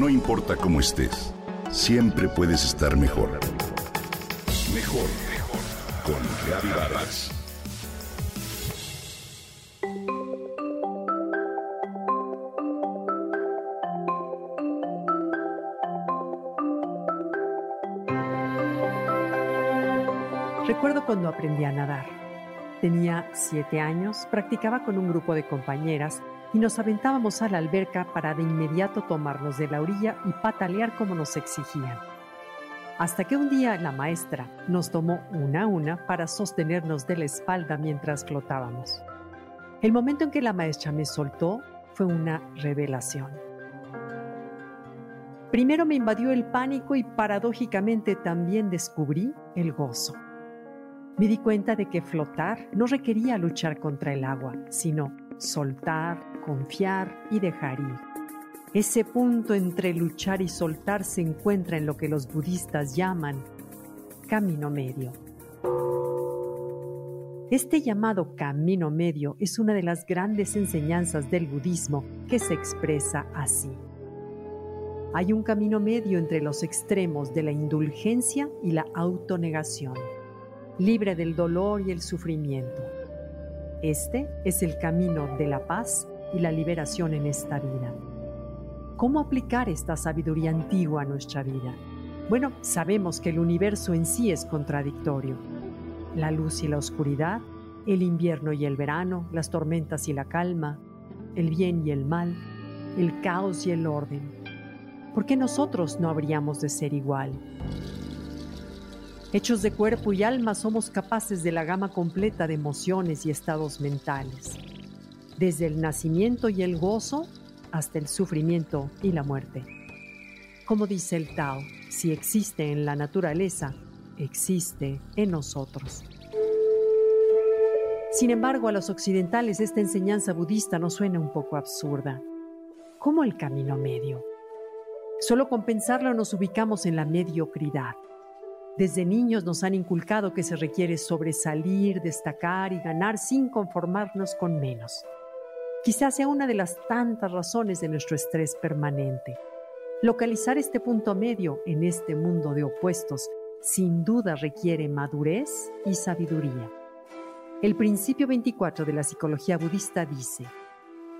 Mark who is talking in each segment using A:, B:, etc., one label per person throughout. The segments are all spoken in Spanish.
A: No importa cómo estés, siempre puedes estar mejor. Mejor, mejor. Con Reavivadas.
B: Recuerdo cuando aprendí a nadar. Tenía siete años, practicaba con un grupo de compañeras y nos aventábamos a la alberca para de inmediato tomarnos de la orilla y patalear como nos exigían. Hasta que un día la maestra nos tomó una a una para sostenernos de la espalda mientras flotábamos. El momento en que la maestra me soltó fue una revelación. Primero me invadió el pánico y paradójicamente también descubrí el gozo. Me di cuenta de que flotar no requería luchar contra el agua, sino soltar, confiar y dejar ir. Ese punto entre luchar y soltar se encuentra en lo que los budistas llaman camino medio. Este llamado camino medio es una de las grandes enseñanzas del budismo que se expresa así. Hay un camino medio entre los extremos de la indulgencia y la autonegación, libre del dolor y el sufrimiento. Este es el camino de la paz y la liberación en esta vida. ¿Cómo aplicar esta sabiduría antigua a nuestra vida? Bueno, sabemos que el universo en sí es contradictorio. La luz y la oscuridad, el invierno y el verano, las tormentas y la calma, el bien y el mal, el caos y el orden. ¿Por qué nosotros no habríamos de ser igual? Hechos de cuerpo y alma somos capaces de la gama completa de emociones y estados mentales desde el nacimiento y el gozo hasta el sufrimiento y la muerte. Como dice el Tao, si existe en la naturaleza, existe en nosotros. Sin embargo, a los occidentales esta enseñanza budista nos suena un poco absurda. ¿Cómo el camino medio? Solo con pensarlo nos ubicamos en la mediocridad. Desde niños nos han inculcado que se requiere sobresalir, destacar y ganar sin conformarnos con menos. Quizás sea una de las tantas razones de nuestro estrés permanente. Localizar este punto medio en este mundo de opuestos sin duda requiere madurez y sabiduría. El principio 24 de la psicología budista dice,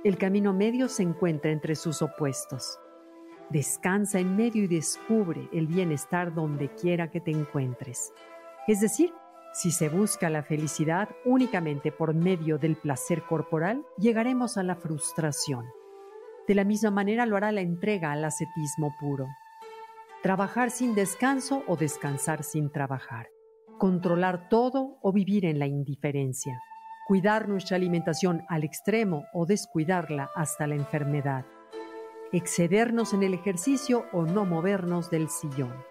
B: el camino medio se encuentra entre sus opuestos. Descansa en medio y descubre el bienestar donde quiera que te encuentres. Es decir, si se busca la felicidad únicamente por medio del placer corporal, llegaremos a la frustración. De la misma manera lo hará la entrega al ascetismo puro. Trabajar sin descanso o descansar sin trabajar. Controlar todo o vivir en la indiferencia. Cuidar nuestra alimentación al extremo o descuidarla hasta la enfermedad. Excedernos en el ejercicio o no movernos del sillón.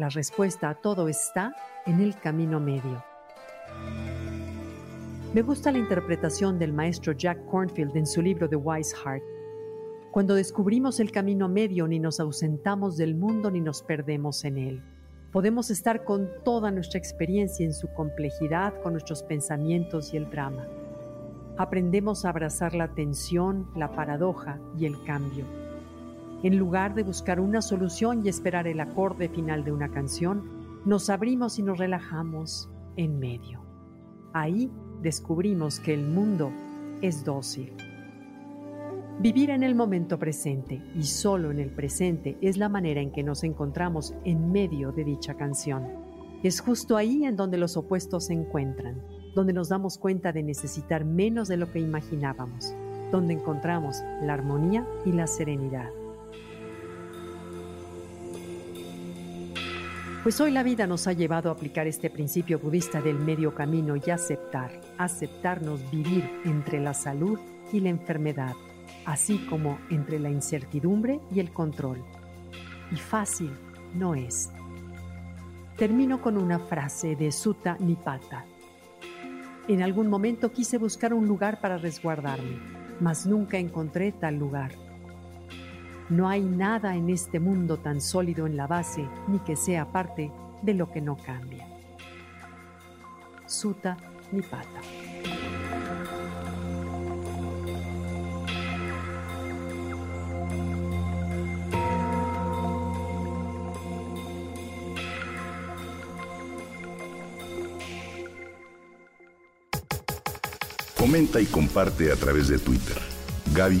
B: La respuesta a todo está en el camino medio. Me gusta la interpretación del maestro Jack Cornfield en su libro The Wise Heart. Cuando descubrimos el camino medio ni nos ausentamos del mundo ni nos perdemos en él. Podemos estar con toda nuestra experiencia en su complejidad, con nuestros pensamientos y el drama. Aprendemos a abrazar la tensión, la paradoja y el cambio en lugar de buscar una solución y esperar el acorde final de una canción, nos abrimos y nos relajamos en medio. Ahí descubrimos que el mundo es dócil. Vivir en el momento presente y solo en el presente es la manera en que nos encontramos en medio de dicha canción. Es justo ahí en donde los opuestos se encuentran, donde nos damos cuenta de necesitar menos de lo que imaginábamos, donde encontramos la armonía y la serenidad. Pues hoy la vida nos ha llevado a aplicar este principio budista del medio camino y aceptar, aceptarnos vivir entre la salud y la enfermedad, así como entre la incertidumbre y el control. Y fácil no es. Termino con una frase de Sutta Nipata. En algún momento quise buscar un lugar para resguardarme, mas nunca encontré tal lugar no hay nada en este mundo tan sólido en la base ni que sea parte de lo que no cambia. Suta Nipata.
A: Comenta y comparte a través de Twitter. Gaby